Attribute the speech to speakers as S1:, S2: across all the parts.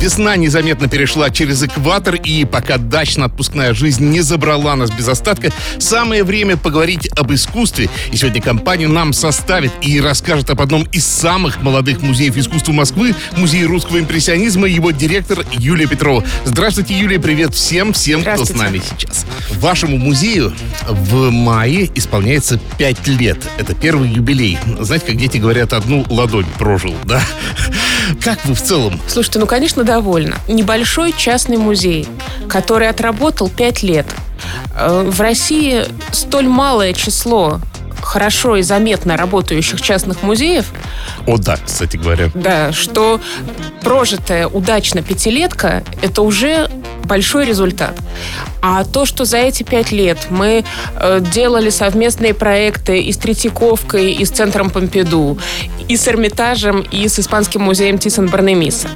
S1: Весна незаметно перешла через экватор, и пока дачно-отпускная жизнь не забрала нас без остатка, самое время поговорить об искусстве. И сегодня компанию нам составит и расскажет об одном из самых молодых музеев искусства Москвы, музей русского импрессионизма, его директор Юлия Петрова. Здравствуйте, Юлия, привет всем, всем, кто с нами сейчас. Вашему музею в мае исполняется 5 лет. Это первый юбилей. Знаете, как дети говорят, одну ладонь прожил, да? Как вы в целом
S2: Слушайте, ну, конечно, довольна. Небольшой частный музей, который отработал пять лет. Э, В России столь малое число хорошо и заметно работающих частных музеев,
S1: О, да, кстати говоря.
S2: да, что прожитая удачно пятилетка – это уже большой результат. А то, что за эти пять лет мы э, делали совместные проекты и с Третьяковкой, и с Центром Помпиду, и с Эрмитажем, и с Испанским музеем Тисон Барнемиса.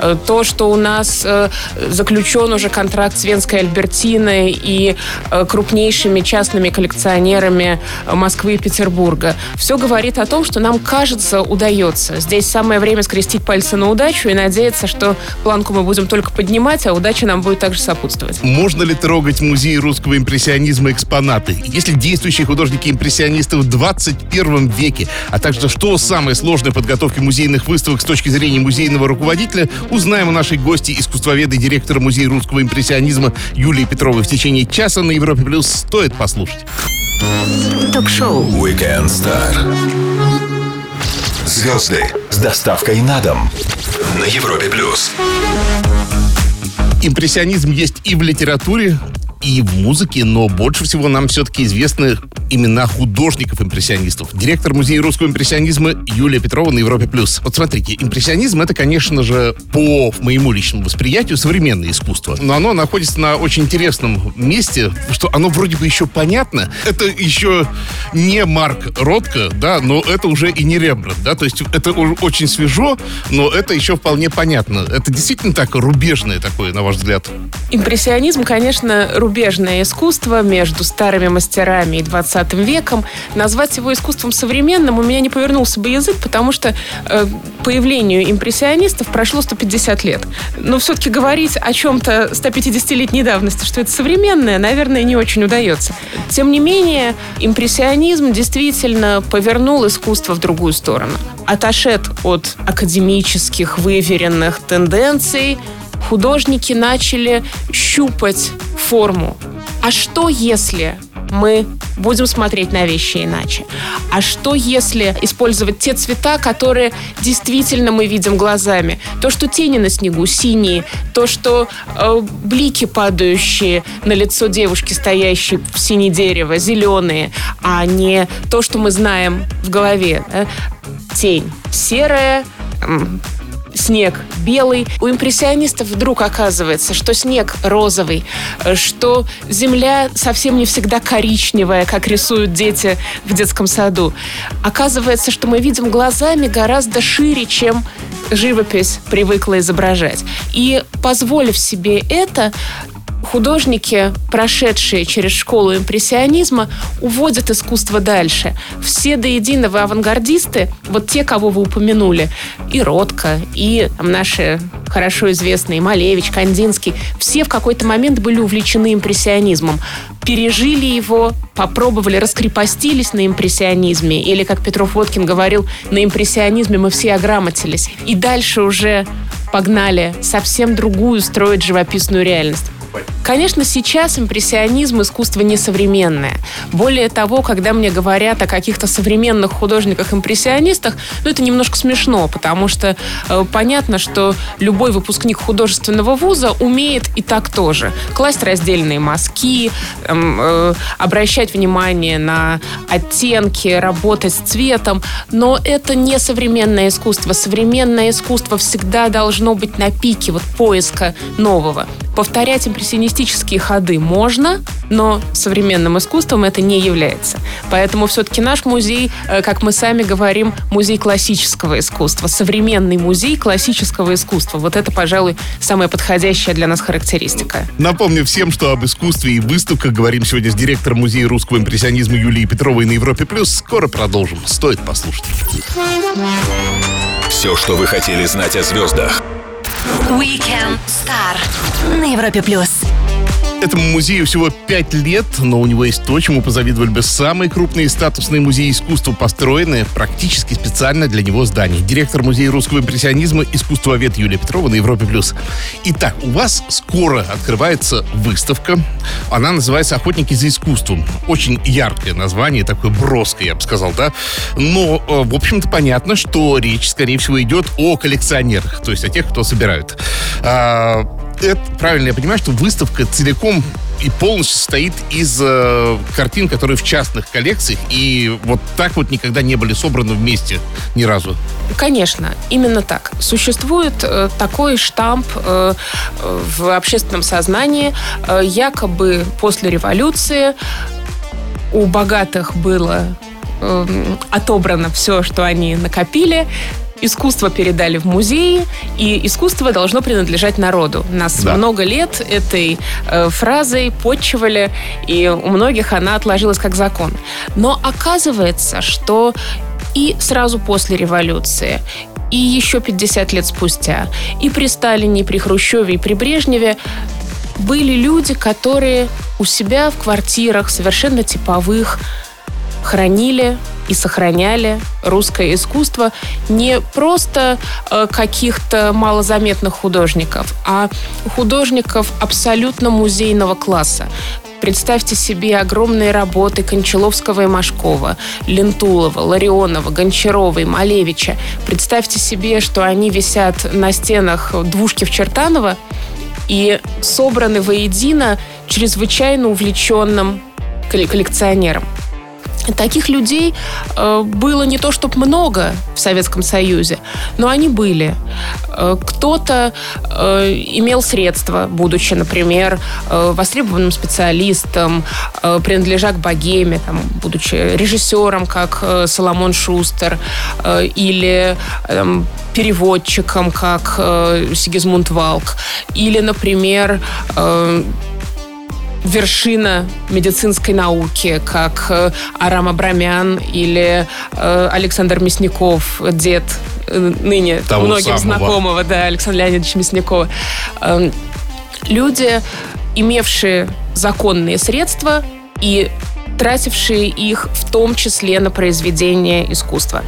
S2: Э, то, что у нас э, заключен уже контракт с Венской Альбертиной и э, крупнейшими частными коллекционерами Москвы и Петербурга. Все говорит о том, что нам, кажется, удается. Здесь самое время скрестить пальцы на удачу и надеяться, что планку мы будем только поднимать, а удача нам будет также сопутствовать.
S1: Можно ли трогать музей русского импрессионизма экспонаты? Если действующие художники-импрессионисты в 21 веке, а также что самое сложное в подготовке музейных выставок с точки зрения музейного руководителя, узнаем у нашей гости, искусствоведа и директора музея русского импрессионизма Юлии Петровой в течение часа на Европе Плюс. Стоит послушать.
S3: Ток-шоу
S4: Weekend Star. Звезды с доставкой на дом на Европе плюс.
S1: Импрессионизм есть и в литературе, и в музыке, но больше всего нам все-таки известны имена художников-импрессионистов. Директор музея русского импрессионизма Юлия Петрова на Европе+. плюс. Вот смотрите, импрессионизм — это, конечно же, по моему личному восприятию, современное искусство. Но оно находится на очень интересном месте, что оно вроде бы еще понятно. Это еще не Марк Ротко, да, но это уже и не Рембрандт, да, то есть это очень свежо, но это еще вполне понятно. Это действительно так рубежное такое, на ваш взгляд?
S2: Импрессионизм, конечно, рубежное искусство между старыми мастерами и 20 веком. Назвать его искусством современным у меня не повернулся бы язык, потому что э, появлению импрессионистов прошло 150 лет. Но все-таки говорить о чем-то 150-летней давности, что это современное, наверное, не очень удается. Тем не менее, импрессионизм действительно повернул искусство в другую сторону. Отошед от академических, выверенных тенденций, художники начали щупать форму. А что если мы будем смотреть на вещи иначе? А что если использовать те цвета, которые действительно мы видим глазами? То, что тени на снегу синие, то, что э, блики падающие на лицо девушки, стоящей в сине дерево, зеленые, а не то, что мы знаем в голове. да? Тень серая, снег белый. У импрессионистов вдруг оказывается, что снег розовый, э, что земля совсем не всегда коричневая, как рисуют дети в детском саду. Оказывается, что мы видим глазами гораздо шире, чем живопись привыкла изображать. И позволив себе это, художники, прошедшие через школу импрессионизма, уводят искусство дальше. Все до единого авангардисты, вот те, кого вы упомянули, и Ротко, и там, наши хорошо известные Малевич, Кандинский, все в какой-то момент были увлечены импрессионизмом. Пережили его, попробовали, раскрепостились на импрессионизме. Или, как Петров Водкин говорил, на импрессионизме мы все ограмотились. И дальше уже погнали совсем другую строить живописную реальность. Конечно, сейчас импрессионизм искусство несовременное. Более того, когда мне говорят о каких-то современных художниках-импрессионистах, ну, это немножко смешно, потому что э, понятно, что любой выпускник художественного вуза умеет и так тоже. Класть раздельные мазки, эм, э, обращать внимание на оттенки, работать с цветом. Но это не современное искусство. Современное искусство всегда должно быть на пике вот поиска нового. Повторять импрессионистические ходы можно, но современным искусством это не является. Поэтому все-таки наш музей, э, как мы сами говорим, музей классического искусства, современный музей классического искусства. Вот это, пожалуй, самая подходящая для нас характеристика.
S1: Напомню всем, что об искусстве и выставках говорим сегодня с директором Музея русского импрессионизма Юлией Петровой на Европе+. плюс. Скоро продолжим. Стоит послушать.
S4: Все, что вы хотели знать о звездах.
S3: Weekend Star на Европе плюс.
S1: Этому музею всего пять лет, но у него есть то, чему позавидовали бы самые крупные статусные музеи искусства, построенные практически специально для него здания. Директор музея русского импрессионизма, искусствовед Юлия Петрова на Европе+. плюс. Итак, у вас скоро открывается выставка. Она называется «Охотники за искусством». Очень яркое название, такое броское, я бы сказал, да? Но, э, в общем-то, понятно, что речь, скорее всего, идет о коллекционерах, то есть о тех, кто собирают. Это правильно я понимаю, что выставка целиком и полностью состоит из э, картин, которые в частных коллекциях, и вот так вот никогда не были собраны вместе ни разу.
S2: Конечно, именно так. Существует э, такой штамп э, в общественном сознании, э, якобы после революции у богатых было э, отобрано все, что они накопили, искусство передали в музеи, и искусство должно принадлежать народу. Нас
S1: Да.
S2: много лет этой э, фразой почивали, и у многих она отложилась как закон. Но оказывается, что и сразу после революции, и еще 50 лет спустя, и при Сталине, и при Хрущеве, и при Брежневе были люди, которые у себя в квартирах совершенно типовых хранили и сохраняли русское искусство не просто э, каких-то малозаметных художников, а художников абсолютно музейного класса. Представьте себе огромные работы Кончаловского и Машкова, Лентулова, Ларионова, Гончарова и Малевича. Представьте себе, что они висят на стенах двушки в Чертаново и собраны воедино чрезвычайно увлеченным колле- коллекционером. Таких людей э, было не то чтобы много в Советском Союзе, но они были. Э, кто-то э, имел средства, будучи, например, востребованным специалистом, принадлежа к богеме, там, будучи режиссером, как Соломон Шустер, или эм, переводчиком, как Сигизмунд Валк, или, например, вершина медицинской науки, как э, Арам Абрамян или э, Александр Мясников, дед э, ныне
S1: Того
S2: многим
S1: самого.
S2: знакомого, да, Александра Леонидовича Мясникова. Эм, Люди, имевшие законные средства и тратившие их в том числе на произведение искусства.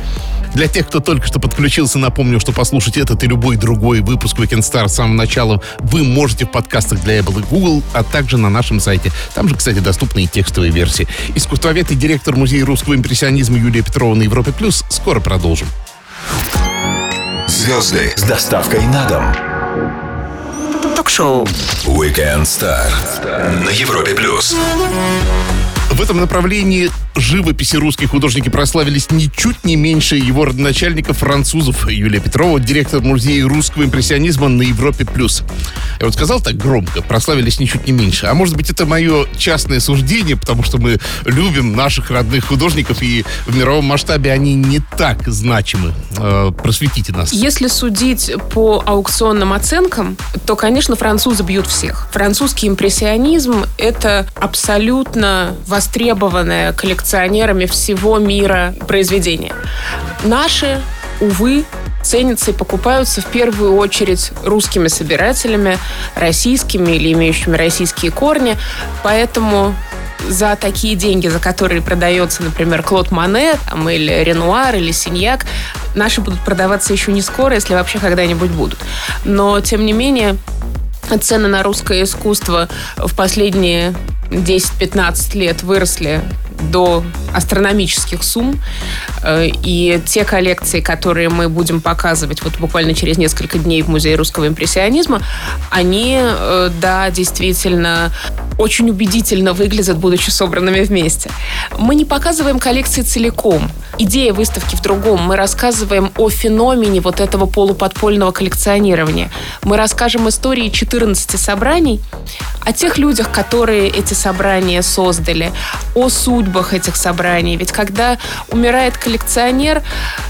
S1: Для тех, кто только что подключился, напомню, что послушать этот и любой другой выпуск Weekend Star с самого начала вы можете в подкастах для Apple и Google, а также на нашем сайте. Там же, кстати, доступны и текстовые версии. Искусствовед и директор Музея русского импрессионизма Юлия Петрова на Европе Плюс. Скоро продолжим.
S4: Звезды с доставкой на дом.
S3: Ток-шоу.
S4: Weekend Star на Европе плюс.
S1: В этом направлении живописи русские художники прославились ничуть не меньше его родоначальников французов Юлия Петрова, директор музея русского импрессионизма на Европе+. плюс. Я вот сказал так громко, прославились ничуть не меньше. А может быть, это мое частное суждение, потому что мы любим наших родных художников, и в мировом масштабе они не так значимы. Э, просветите нас.
S2: Если судить по аукционным оценкам, то, конечно, французы бьют всех. Французский импрессионизм – это абсолютно востребованное коллекционерами всего мира произведение. Наши, увы, ценятся и покупаются в первую очередь русскими собирателями, российскими или имеющими российские корни. Поэтому за такие деньги, за которые продается, например, Клод Мане там, или Ренуар или Синьяк, наши будут продаваться еще не скоро, если вообще когда-нибудь будут. Но, тем не менее, цены на русское искусство в последние 10-15 лет выросли до астрономических сумм. Э, и те коллекции, которые мы будем показывать вот буквально через несколько дней в Музее русского импрессионизма, они, э, да, действительно очень убедительно выглядят, будучи собранными вместе. Мы не показываем коллекции целиком. Идея выставки в другом. Мы рассказываем о феномене вот этого полуподпольного коллекционирования. Мы расскажем истории 14 собраний, о тех людях, которые эти собрания создали, о судьбах этих собраний. Ведь когда умирает коллекционер,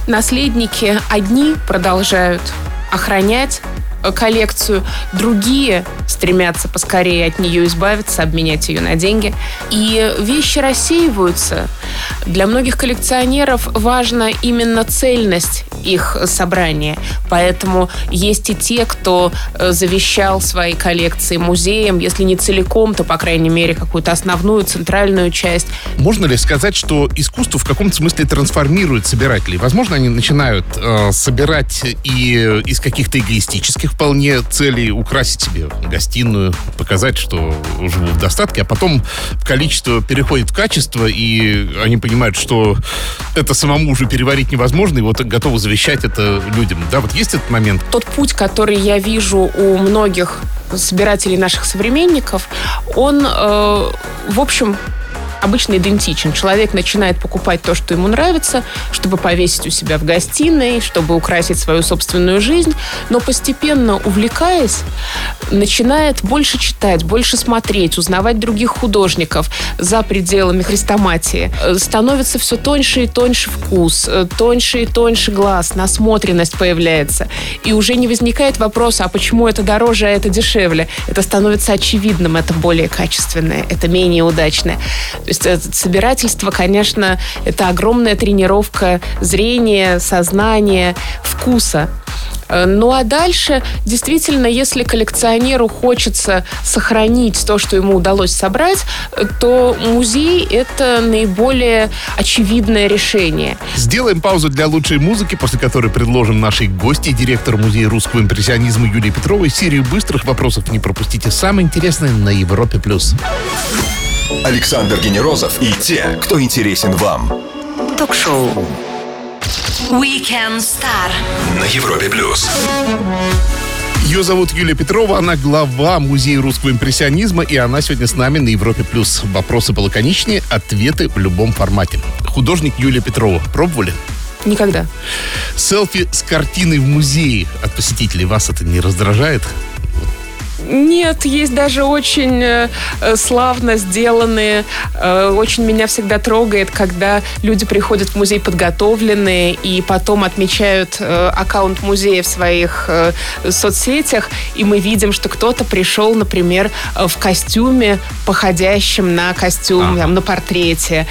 S2: наследники одни продолжают охранять коллекцию, другие стремятся поскорее от нее избавиться, обменять ее на деньги. И вещи рассеиваются. Для многих коллекционеров важна именно цельность их собрания. Поэтому есть и те, кто э, завещал свои коллекции музеям, если не целиком, то, по крайней мере, какую-то основную, центральную часть.
S1: Можно ли сказать, что искусство в каком-то смысле трансформирует собирателей? Возможно, они начинают э, собирать и из каких-то эгоистических вполне целей украсить себе гостиную, показать, что живу в достатке, а потом количество переходит в качество, и они понимают, что это самому уже переварить невозможно, и вот готовы завещать это людям. Да, вот есть этот момент?
S2: Тот путь, который я вижу у многих собирателей наших современников, он, э, в общем, обычно идентичен. Человек начинает покупать то, что ему нравится, чтобы повесить у себя в гостиной, чтобы украсить свою собственную жизнь, но постепенно, увлекаясь, начинает больше читать, больше смотреть, узнавать других художников за пределами хрестоматии. Становится все тоньше и тоньше вкус, тоньше и тоньше глаз, насмотренность появляется. И уже не возникает вопроса, а почему это дороже, а это дешевле. Это становится очевидным, это более качественное, это менее удачное собирательство, конечно, это огромная тренировка зрения, сознания, вкуса. Э, ну а дальше, действительно, если коллекционеру хочется сохранить то, что ему удалось собрать, э, то музей — это наиболее очевидное решение.
S1: Сделаем паузу для лучшей музыки, после которой предложим нашей гости, директор Музея русского импрессионизма Юлии Петровой, серию быстрых вопросов. Не пропустите самое интересное на Европе+. плюс.
S4: Александр Генерозов и те, кто интересен вам.
S3: Ток-шоу Weekend Star
S4: на Европе плюс.
S1: Ее зовут Юлия Петрова, она глава Музея русского импрессионизма, и она сегодня с нами на Европе+. плюс. Вопросы полаконичнее, ответы в любом формате. Художник Юлия Петрова. Пробовали?
S2: Никогда.
S1: Селфи с картиной в музее от посетителей. Вас это не раздражает?
S2: Нет, есть даже очень э, э, славно сделанные. Э, очень меня всегда трогает, когда люди приходят в музей подготовленные и потом отмечают аккаунт музея в своих соцсетях, и мы видим, что кто-то пришел, например, в костюме, походящем на костюм, там, на портрете.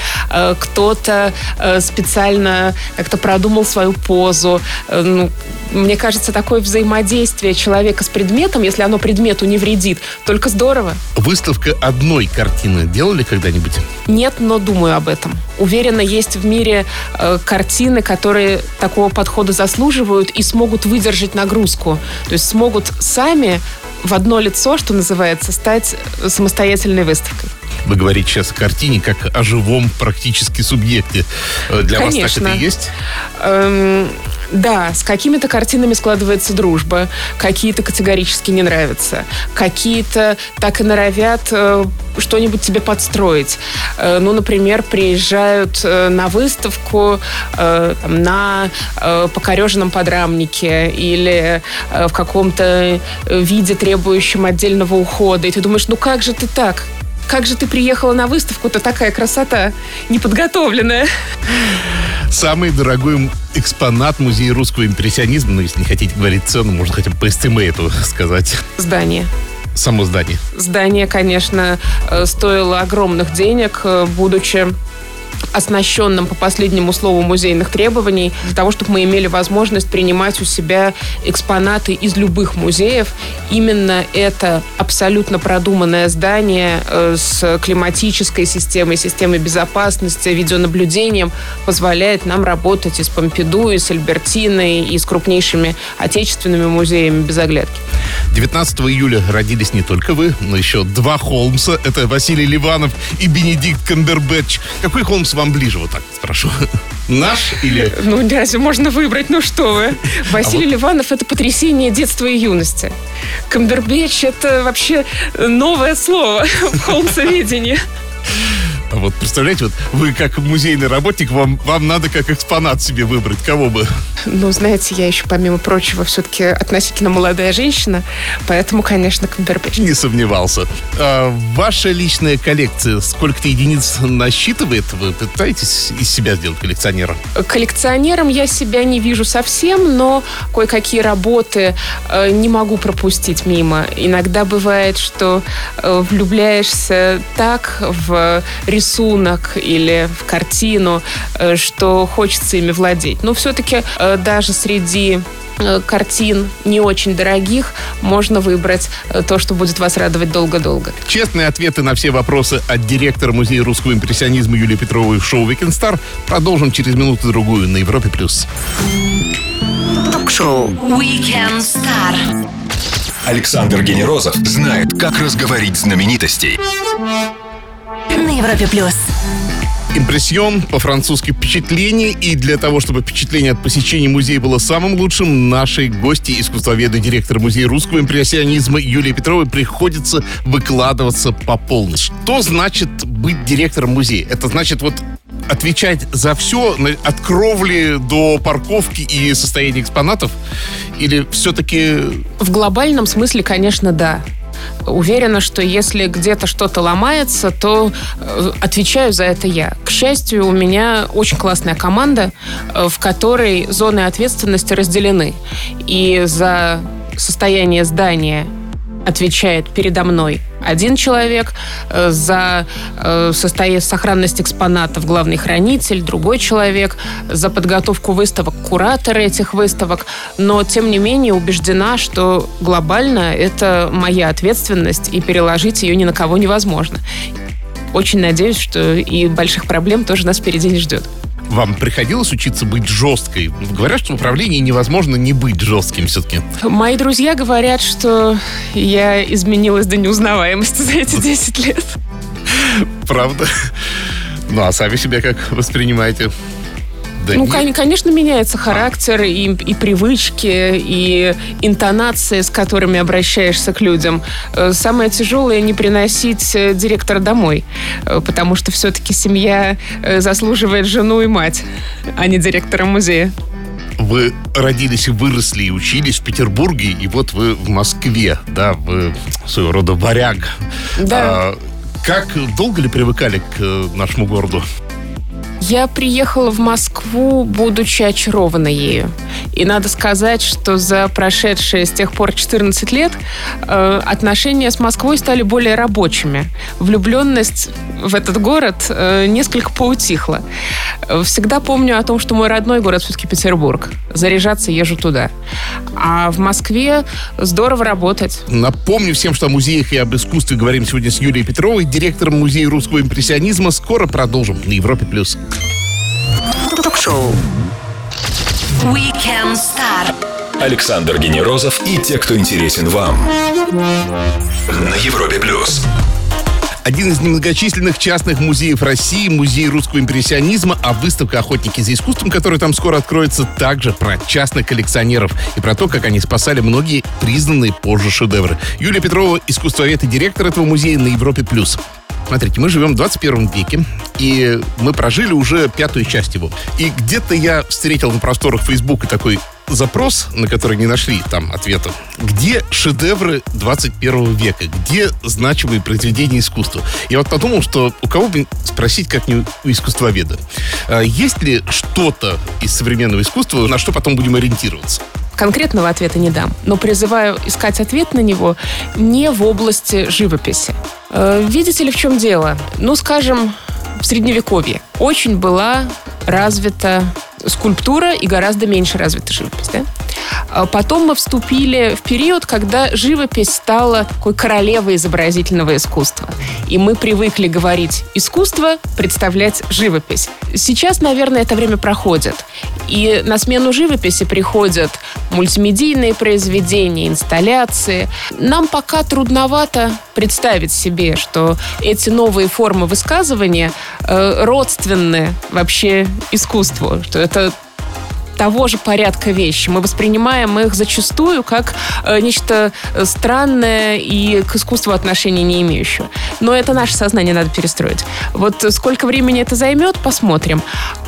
S2: Кто-то специально как-то продумал свою позу. Ну, мне кажется, такое взаимодействие человека с предметом, если оно предмету не вредит, только здорово.
S1: Выставка одной картины делали когда-нибудь?
S2: Нет, но думаю об этом. Уверена, есть в мире э, картины, которые такого подхода заслуживают и смогут выдержать нагрузку. То есть смогут сами в одно лицо, что называется, стать самостоятельной выставкой.
S1: Вы говорите сейчас о картине как о живом практически субъекте. Э, для
S2: Конечно.
S1: вас так это и есть?
S2: Эм, да, с какими-то картинами складывается дружба, какие-то категорически не нравятся, какие-то так и норовят э, что-нибудь тебе подстроить. Э, ну, например, приезжают э, на выставку э, там, на э, покореженном подрамнике или э, в каком-то виде, требующем отдельного ухода. И ты думаешь, ну как же ты так? Как же ты приехала на выставку-то такая красота неподготовленная?
S1: Самый дорогой экспонат музея русского импрессионизма, ну, если не хотите говорить цену, можно хотя бы по эстимейту сказать.
S2: Здание.
S1: Само здание.
S2: Здание, конечно, э, стоило огромных денег, э, будучи оснащенным по последнему слову музейных требований, для того, чтобы мы имели возможность принимать у себя экспонаты из любых музеев. Именно это абсолютно продуманное здание э, с климатической системой, системой безопасности, видеонаблюдением позволяет нам работать и с Помпиду, и с Альбертиной, и с крупнейшими отечественными музеями без оглядки.
S1: 19 июля родились не только вы, но еще два Холмса. Это Василий Ливанов и Бенедикт Камбербэтч. Какой Холмс вам ближе, вот так спрошу? Наш или...
S2: Ну, разве можно выбрать? Ну что вы. Василий а вот... Ливанов — это потрясение детства и юности. Камбербэтч — это вообще новое слово в холмсоведении.
S1: А вот представляете, вот вы как музейный работник, вам, вам надо как экспонат себе выбрать. Кого бы?
S2: Ну, знаете, я еще, помимо прочего, все-таки относительно молодая женщина, поэтому, конечно, Камбербэтч.
S1: Не сомневался. А ваша личная коллекция сколько-то единиц насчитывает? Вы пытаетесь из себя сделать коллекционера?
S2: Коллекционером я себя не вижу совсем, но кое-какие работы э, не могу пропустить мимо. Иногда бывает, что э, влюбляешься так в рисунок, рисунок или в картину, э, что хочется ими владеть. Но все-таки э, даже среди э, картин не очень дорогих, можно выбрать то, что будет вас радовать долго-долго.
S1: Честные ответы на все вопросы от директора Музея русского импрессионизма Юлии Петровой в шоу «Weekend Star» продолжим через минуту-другую на Европе+. плюс.
S3: Ток-шоу «Weekend Star».
S4: Александр Генерозов знает, как разговорить знаменитостей
S3: на Европе плюс.
S1: Импрессион, по-французски впечатление. И для того, чтобы впечатление от посещения музея было самым лучшим, нашей гости, искусствоведы, директор музея русского импрессионизма Юлии Петровой приходится выкладываться по полной. Что значит быть директором музея? Это значит вот отвечать за все, от кровли до парковки и состояния экспонатов? Или все-таки...
S2: В глобальном смысле, конечно, да. Уверена, что если где-то что-то ломается, то э, отвечаю за это я. К счастью, у меня очень классная команда, э, в которой зоны ответственности разделены. И за состояние здания отвечает передо мной один человек, э, за э, состояние сохранность экспонатов главный хранитель, другой человек, за подготовку выставок кураторы этих выставок. Но, тем не менее, убеждена, что глобально это моя ответственность, и переложить ее ни на кого невозможно. Очень надеюсь, что и больших проблем тоже нас впереди не ждет.
S1: Вам приходилось учиться быть жесткой? Говорят, что в управлении невозможно не быть жестким все-таки.
S2: Мои друзья говорят, что я изменилась до неузнаваемости за эти 10 лет.
S1: Правда? Ну, а сами себя как воспринимаете?
S2: Да ну, нет. конечно, меняется характер и, и привычки, и интонации, с которыми обращаешься к людям. Э, самое тяжелое не приносить э, директора домой, э, потому что все-таки семья заслуживает жену и мать, а не директора музея.
S1: Вы родились и выросли, и учились в Петербурге, и вот вы в Москве, да, вы своего рода варяг.
S2: Да. А,
S1: как долго ли привыкали к нашему городу?
S2: Я приехала в Москву, будучи очарована ею. И надо сказать, что за прошедшие с тех пор 14 лет э, отношения с Москвой стали более рабочими. Влюбленность в этот город э, несколько поутихла. Всегда помню о том, что мой родной город все-таки Петербург. Заряжаться езжу туда. А в Москве здорово работать.
S1: Напомню всем, что о музеях и об искусстве говорим сегодня с Юлией Петровой, директором Музея русского импрессионизма. Скоро продолжим на Европе+. плюс.
S3: Ток-шоу. Weekend Star.
S4: Александр Генерозов и те, кто интересен вам. На Европе плюс.
S1: Один из немногочисленных частных музеев России, музей русского импрессионизма, а выставка «Охотники за искусством», которая там скоро откроется, также про частных коллекционеров и про то, как они спасали многие признанные позже шедевры. Юлия Петрова, искусствовед и директор этого музея на Европе+. плюс. Смотрите, мы живем в 21 веке, и мы прожили уже пятую часть его. И где-то я встретил на просторах Фейсбука такой запрос, на который не нашли там ответа. Где шедевры 21 века? Где значимые произведения искусства? Я вот подумал, что у кого бы спросить, как не у искусствоведа. А есть ли что-то из современного искусства, на что потом будем ориентироваться?
S2: Конкретного ответа не дам, но призываю искать ответ на него не в области живописи. Э, видите ли, в чем дело? Ну, скажем, в Средневековье очень была развита скульптура и гораздо меньше развита живопись. Да? А потом мы вступили в период, когда живопись стала такой королевой изобразительного искусства. И мы привыкли говорить искусство, представлять живопись. Сейчас, наверное, это время проходит. И на смену живописи приходят мультимедийные произведения, инсталляции. Нам пока трудновато представить себе, что эти новые формы высказывания э, родственны вообще искусству, что это того же порядка вещи. Мы воспринимаем их зачастую как э, нечто странное и к искусству отношения не имеющее. Но это наше сознание надо перестроить. Вот сколько времени это займет, посмотрим.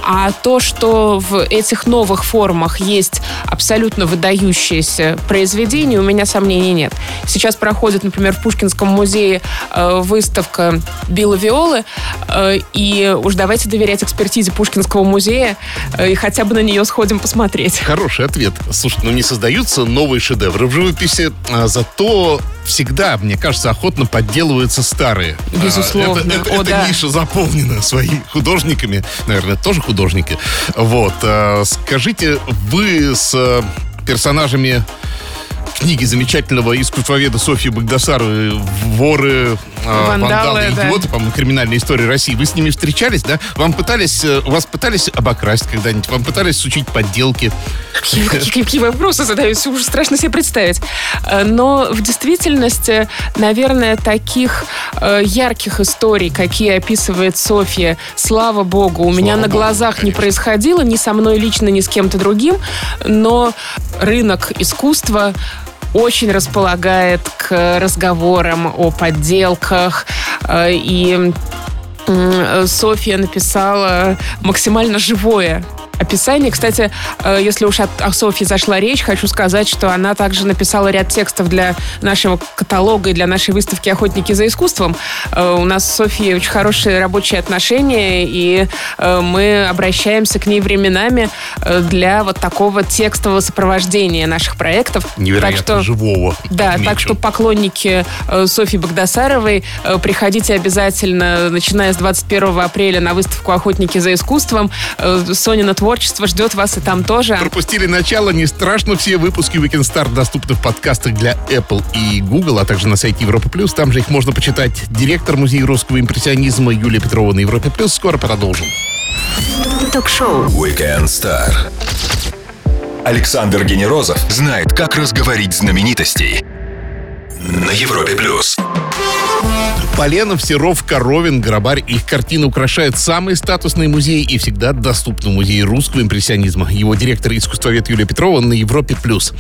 S2: А то, что в этих новых формах есть абсолютно выдающиеся произведения, у меня сомнений нет. Сейчас проходит, например, в Пушкинском музее э, выставка Билла Виолы, э, и уж давайте доверять экспертизе Пушкинского музея э, и хотя бы на нее сходим посмотреть.
S1: Хороший ответ. Слушай, ну не создаются новые шедевры в живописи, а зато всегда, мне кажется, охотно подделываются старые.
S2: Безусловно.
S1: Это, это,
S2: О,
S1: эта
S2: да.
S1: ниша заполнена своими художниками. Наверное, тоже художники. Вот. а, Скажите, вы с э, персонажами книги замечательного искусствоведа Софьи Багдасаровой «Воры, э,
S2: Вандалы,
S1: вандалы,
S2: да.
S1: идиоты», по-моему, криминальная история России. Вы с ними встречались, да? Вам пытались, э, вас пытались обокрасть когда-нибудь? Вам пытались сучить подделки?
S2: Какие, какие- какие вопросы задаются, уже страшно себе представить. Э, Но в действительности, наверное, таких э, ярких историй, какие описывает Софья, слава богу, у меня на
S1: богу,
S2: глазах не
S1: конечно.
S2: происходило, ни со мной лично, ни с кем-то другим, но рынок искусства очень располагает к разговорам о подделках. Э, и э, Софья написала максимально живое описание. Кстати, э, если уж о Софье зашла речь, хочу сказать, что она также написала ряд текстов для нашего каталога и для нашей выставки «Охотники за искусством». Э, У нас с Софьей очень хорошие рабочие отношения, и э, мы обращаемся к ней временами для вот такого текстового сопровождения наших проектов.
S1: Невероятно
S2: так что,
S1: живого.
S2: Да,
S1: отмечу.
S2: так что поклонники Софьи Багдасаровой, э, приходите обязательно, начиная с 21 апреля на выставку «Охотники за искусством». Сонина творчество ждет вас и там тоже.
S1: Пропустили начало, не страшно. Все выпуски Weekend Star доступны в подкастах для Apple и Google, а также на сайте Европа Плюс. Там же их можно почитать. Директор Музея русского импрессионизма Юлия Петрова на Европе Плюс. Скоро продолжим.
S3: Ток-шоу.
S4: Weekend Star. Александр Генерозов знает, как разговорить знаменитостей на Европе плюс.
S1: Поленов, Серов, Коровин, Грабарь. Их картины украшают самые статусные музеи и всегда доступны в музее русского импрессионизма. Его директор и искусствовед Юлия Петрова на Европе+. плюс.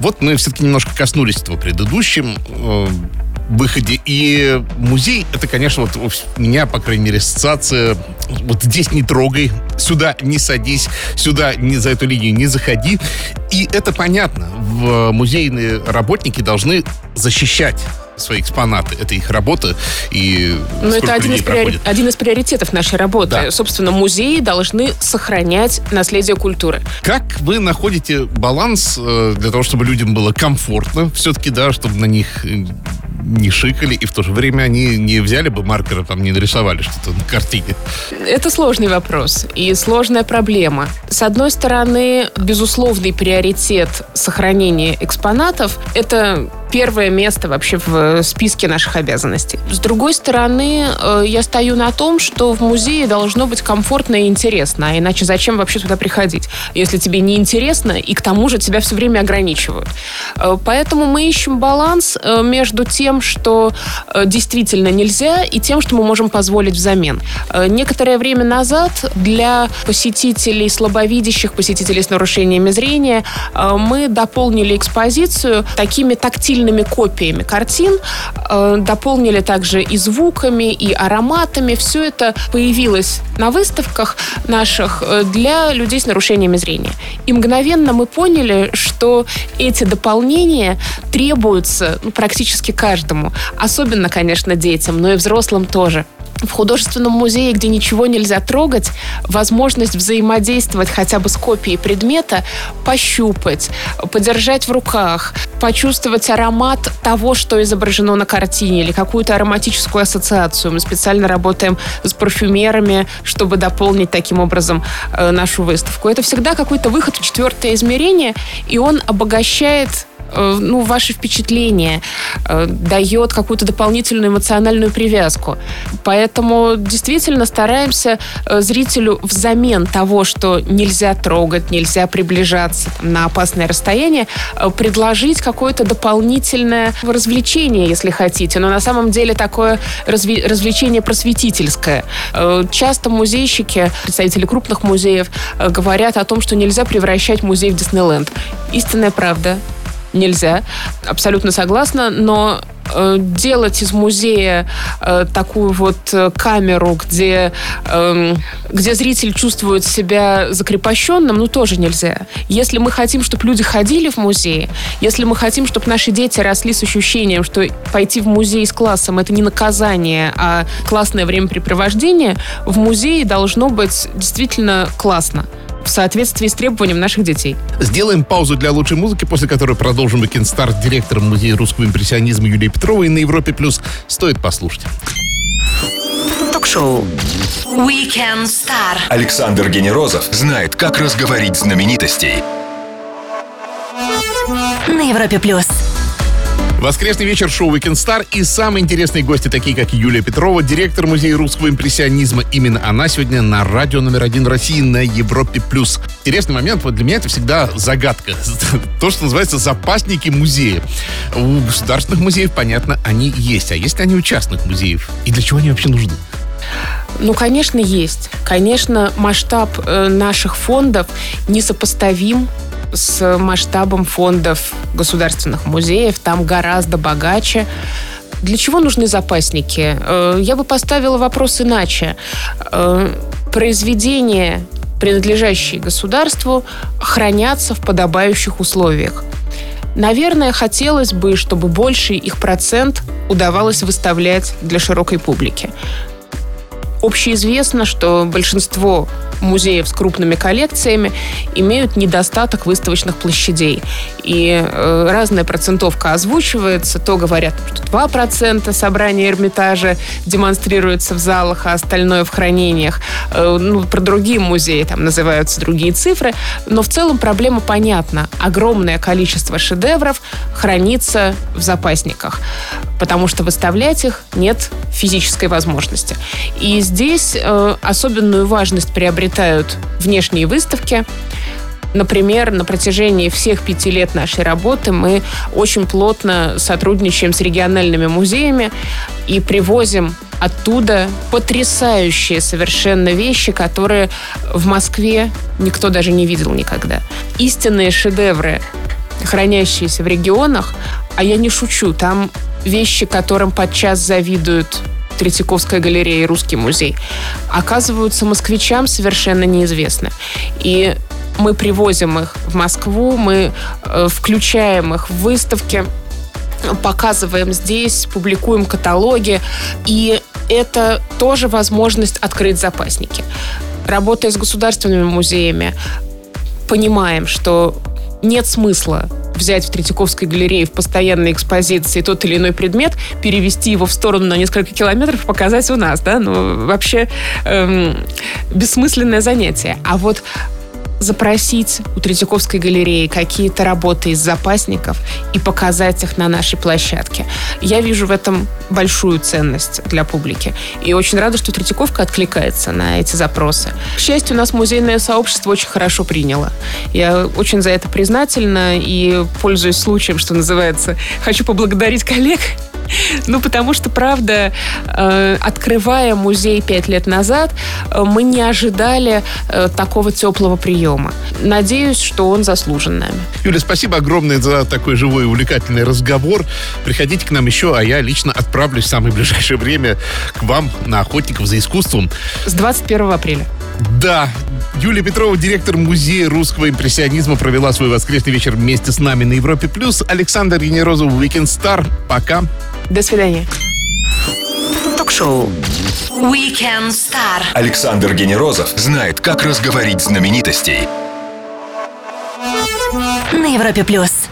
S1: Вот мы все-таки немножко коснулись этого в предыдущем э, выходе. И музей, это, конечно, вот у меня, по крайней мере, ассоциация вот здесь не трогай, сюда не садись, сюда не за эту линию не заходи. И это понятно. В музейные работники должны защищать свои экспонаты. Это их работа. И
S2: Но
S1: сколько
S2: это один из, приори- один из приоритетов нашей работы.
S1: Да.
S2: Собственно, музеи должны сохранять наследие культуры.
S1: Как вы находите баланс э, для того, чтобы людям было комфортно, все-таки, да, чтобы на них э, не шикали, и в то же время они не взяли бы маркера, там, не нарисовали что-то на картине?
S2: Это сложный вопрос и сложная проблема. С одной стороны, безусловный приоритет сохранения экспонатов – это первое место вообще в списке наших обязанностей. С другой стороны, э, я стою на том, что в музее должно быть комфортно и интересно, а иначе зачем вообще туда приходить, если тебе не интересно и к тому же тебя все время ограничивают. Э, Поэтому мы ищем баланс э, между тем, что э, действительно нельзя, и тем, что мы можем позволить взамен. Э, Некоторое время назад для посетителей слабовидящих, посетителей с нарушениями зрения, э, мы дополнили экспозицию такими тактильными копиями картин, э, дополнили также и звуками, и ароматами. Все это появилось на выставках наших э, для людей с нарушениями зрения. И мгновенно мы поняли, что эти дополнения требуются ну, практически каждому. Особенно, конечно, детям, но и взрослым тоже. В художественном музее, где ничего нельзя трогать, возможность взаимодействовать хотя бы с копией предмета, пощупать, подержать в руках, почувствовать аромат того, что изображено на картине, или какую-то ароматическую ассоциацию. Мы специально работаем с парфюмерами, чтобы дополнить таким образом э, нашу выставку. Это всегда какой-то выход в четвертое измерение, и он обогащает ну, ваши впечатления, э, дает какую-то дополнительную эмоциональную привязку. Поэтому действительно стараемся э, зрителю взамен того, что нельзя трогать, нельзя приближаться на опасное расстояние, предложить какое-то дополнительное развлечение, если хотите. Но на самом деле такое развлечение просветительское. Часто музейщики, представители крупных музеев, говорят о том, что нельзя превращать музей в Диснейленд. Истинная правда нельзя. Абсолютно согласна, но э, делать из музея э, такую вот э, камеру, где, э, где зритель чувствует себя закрепощенным, ну тоже нельзя. Если мы хотим, чтобы люди ходили в музей, если мы хотим, чтобы наши дети росли с ощущением, что пойти в музей с классом это не наказание, а классное времяпрепровождение, в музее должно быть действительно классно в соответствии с требованием наших детей.
S1: Сделаем паузу для лучшей музыки, после которой продолжим Weekend Start директором Музея русского импрессионизма Юлией Петровой на Европе+. плюс. Стоит послушать.
S3: Ток-шоу
S4: Weekend Star. Александр Генерозов знает, как разговорить знаменитостей.
S3: На Европе+. плюс.
S1: Воскресный вечер шоу Weekend Star и самые интересные гости, такие как Юлия Петрова, директор Музея русского импрессионизма. Именно она сегодня на радио номер один России на Европе+. плюс. Интересный момент, вот для меня это всегда загадка. То, что называется запасники музея. У государственных музеев, понятно, они есть. А есть ли они у частных музеев? И для чего они вообще нужны?
S2: Ну, конечно, есть. Конечно, масштаб э, наших фондов несопоставим с масштабом фондов государственных музеев. Там гораздо богаче. Для чего нужны запасники? Э, я бы поставила вопрос иначе. Э, произведения, принадлежащие государству, хранятся в подобающих условиях. Наверное, хотелось бы, чтобы больший их процент удавалось выставлять для широкой публики. Общеизвестно, что большинство музеев с крупными коллекциями имеют недостаток выставочных площадей. И э, разная процентовка озвучивается. То говорят, что 2% собрания Эрмитажа демонстрируется в залах, а остальное в хранениях. Э, ну, про другие музеи там называются другие цифры. Но в целом проблема понятна. Огромное количество шедевров хранится в запасниках, потому что выставлять их нет физической возможности. И здесь э, особенную важность приобретают внешние выставки. Например, на протяжении всех пяти лет нашей работы мы очень плотно сотрудничаем с региональными музеями и привозим оттуда потрясающие совершенно вещи, которые в Москве никто даже не видел никогда. Истинные шедевры, хранящиеся в регионах, а я не шучу, там вещи, которым подчас завидуют Третьяковская галерея и Русский музей, оказываются москвичам совершенно неизвестны. И мы привозим их в Москву, мы э, включаем их в выставки, показываем здесь, публикуем каталоги. И это тоже возможность открыть запасники. Работая с государственными музеями, понимаем, что нет смысла взять в Третьяковской галерее в постоянной экспозиции тот или иной предмет, перевести его в сторону на несколько километров показать у нас, да, ну, вообще эм, бессмысленное занятие. А вот запросить у Третьяковской галереи какие-то работы из запасников и показать их на нашей площадке. Я вижу в этом большую ценность для публики. И очень рада, что Третьяковка откликается на эти запросы. К счастью, у нас музейное сообщество очень хорошо приняло. Я очень за это признательна и пользуясь случаем, что называется, хочу поблагодарить коллег, ну, потому что, правда, э, открывая музей пять лет назад, э, мы не ожидали э, такого теплого приема. Надеюсь, что он заслужен нами.
S1: Юля, спасибо огромное за такой живой и увлекательный разговор. Приходите к нам еще, а я лично отправлюсь в самое ближайшее время к вам на охотников за искусством.
S2: С 21 апреля.
S1: Да, Юлия Петрова, директор музея русского импрессионизма, провела свой воскресный вечер вместе с нами на Европе+. плюс. Александр Генерозов, Weekend Star. Пока.
S2: До свидания.
S3: Ток-шоу. Weekend Star.
S4: Александр Генерозов знает, как разговорить знаменитостей.
S3: На Европе плюс.